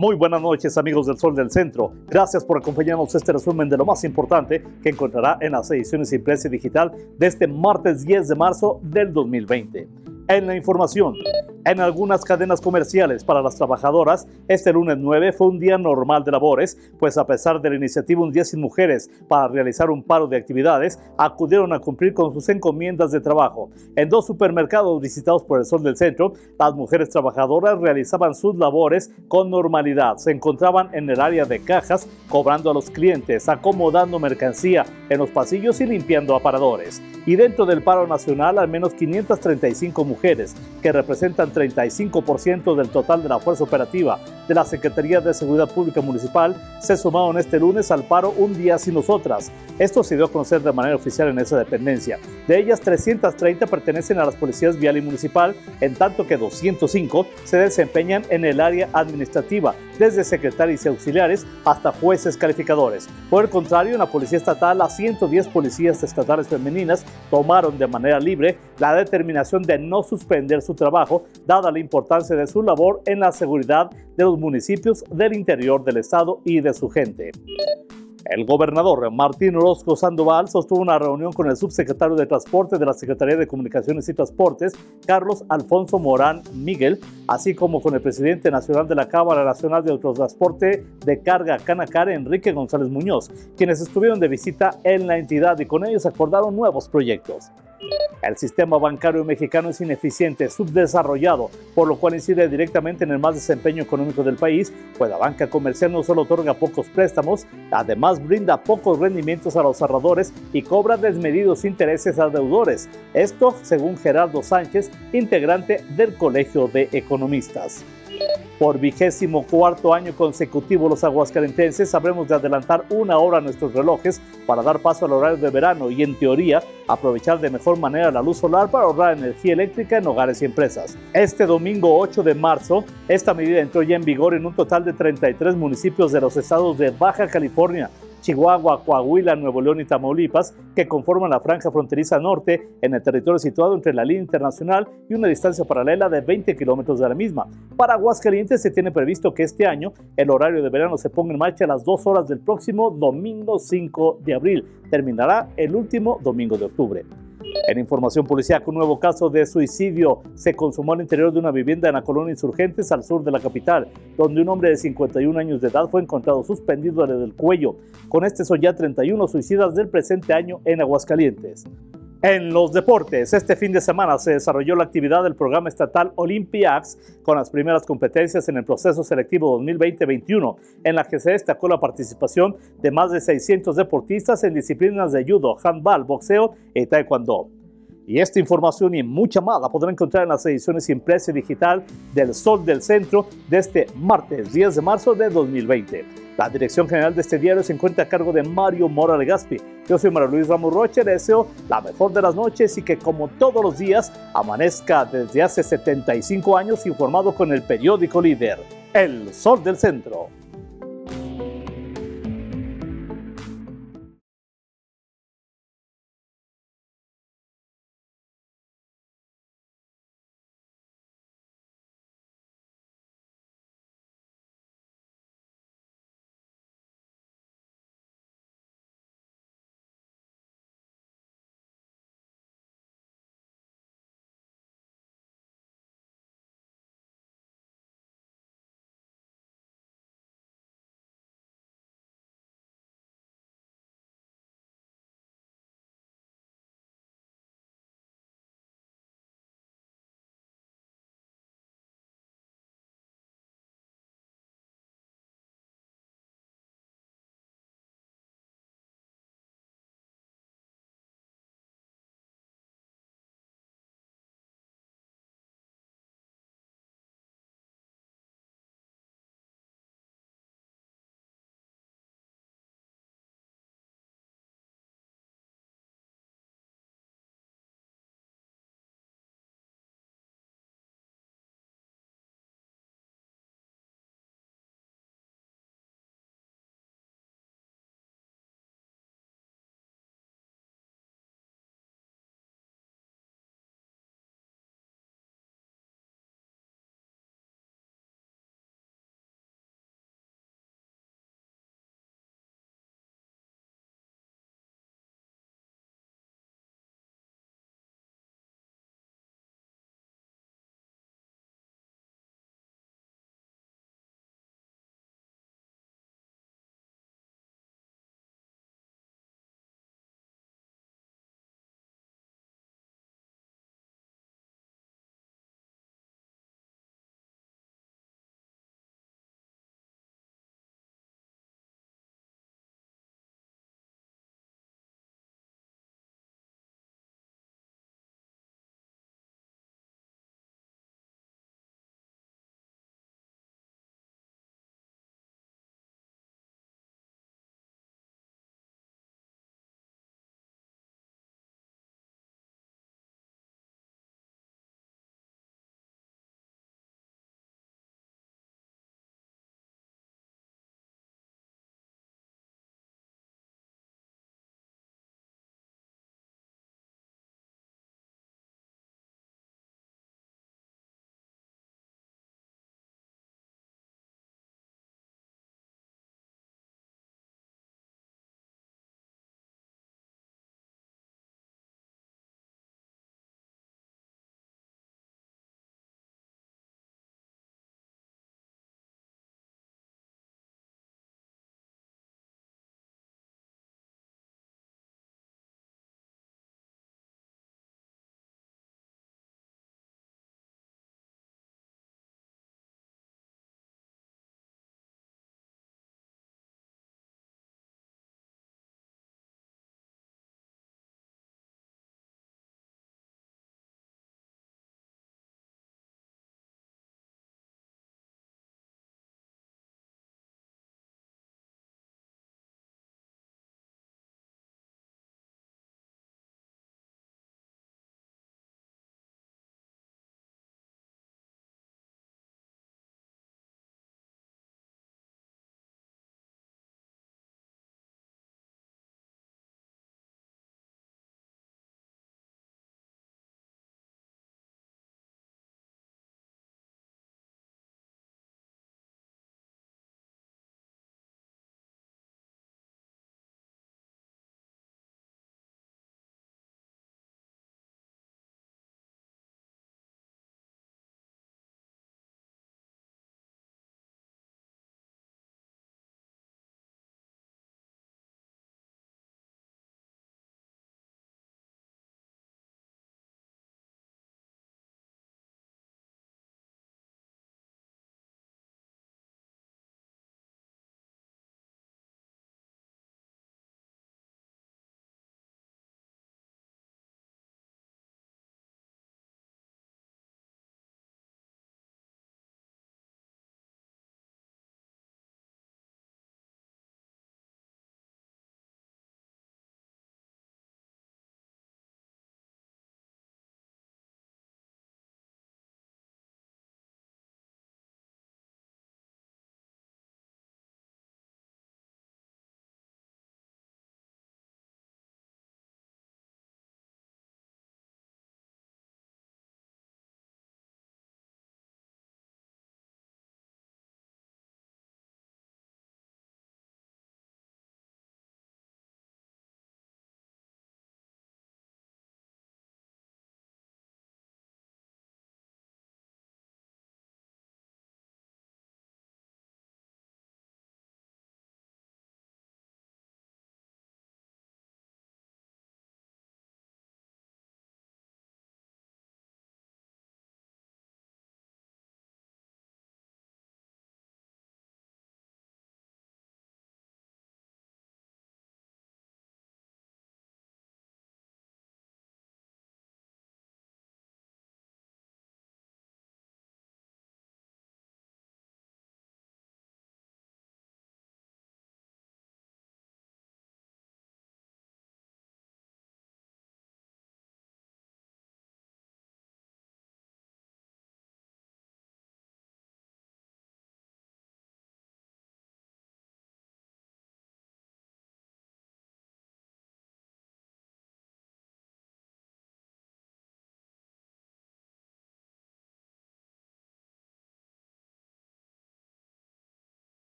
Muy buenas noches amigos del Sol del Centro. Gracias por acompañarnos este resumen de lo más importante que encontrará en las ediciones impresa y digital de este martes 10 de marzo del 2020. En la información, en algunas cadenas comerciales para las trabajadoras, este lunes 9 fue un día normal de labores, pues a pesar de la iniciativa Un Día Sin Mujeres para realizar un paro de actividades, acudieron a cumplir con sus encomiendas de trabajo. En dos supermercados visitados por el Sol del Centro, las mujeres trabajadoras realizaban sus labores con normalidad. Se encontraban en el área de cajas, cobrando a los clientes, acomodando mercancía en los pasillos y limpiando aparadores. Y dentro del paro nacional, al menos 535 mujeres, que representan 35% del total de la fuerza operativa de la Secretaría de Seguridad Pública Municipal se sumaron este lunes al paro Un Día Sin Nosotras. Esto se dio a conocer de manera oficial en esa dependencia. De ellas, 330 pertenecen a las policías vial y municipal, en tanto que 205 se desempeñan en el área administrativa, desde secretarios y auxiliares hasta jueces calificadores. Por el contrario, en la Policía Estatal, las 110 policías estatales femeninas tomaron de manera libre la determinación de no suspender su trabajo, dada la importancia de su labor en la seguridad de los municipios del interior del estado y de su gente. El gobernador Martín Orozco Sandoval sostuvo una reunión con el subsecretario de Transporte de la Secretaría de Comunicaciones y Transportes, Carlos Alfonso Morán Miguel, así como con el presidente nacional de la Cámara Nacional de Autotransporte de Carga Canacar, Enrique González Muñoz, quienes estuvieron de visita en la entidad y con ellos acordaron nuevos proyectos. El sistema bancario mexicano es ineficiente, subdesarrollado, por lo cual incide directamente en el mal desempeño económico del país, pues la banca comercial no solo otorga pocos préstamos, además brinda pocos rendimientos a los ahorradores y cobra desmedidos intereses a deudores. Esto según Gerardo Sánchez, integrante del Colegio de Economistas. Por vigésimo cuarto año consecutivo, los aguascalentenses sabremos de adelantar una hora a nuestros relojes para dar paso al horario de verano y, en teoría, aprovechar de mejor manera la luz solar para ahorrar energía eléctrica en hogares y empresas. Este domingo 8 de marzo, esta medida entró ya en vigor en un total de 33 municipios de los estados de Baja California, Chihuahua, Coahuila, Nuevo León y Tamaulipas, que conforman la franja fronteriza norte en el territorio situado entre la línea internacional y una distancia paralela de 20 kilómetros de la misma. Para Aguascalientes se tiene previsto que este año el horario de verano se ponga en marcha a las 2 horas del próximo domingo 5 de abril. Terminará el último domingo de octubre. En información policial, un nuevo caso de suicidio se consumó al interior de una vivienda en la colonia Insurgentes al sur de la capital, donde un hombre de 51 años de edad fue encontrado suspendido del cuello. Con este son ya 31 suicidas del presente año en Aguascalientes. En los deportes, este fin de semana se desarrolló la actividad del programa estatal Olympiacs con las primeras competencias en el proceso selectivo 2020-21, en la que se destacó la participación de más de 600 deportistas en disciplinas de judo, handball, boxeo y taekwondo. Y esta información y mucha más la podrán encontrar en las ediciones impresa y digital del Sol del Centro de este martes 10 de marzo de 2020. La dirección general de este diario se encuentra a cargo de Mario Mora Legaspi. Yo soy Mario Luis Ramos Roche, deseo la mejor de las noches y que como todos los días amanezca desde hace 75 años informado con el periódico líder, El Sol del Centro.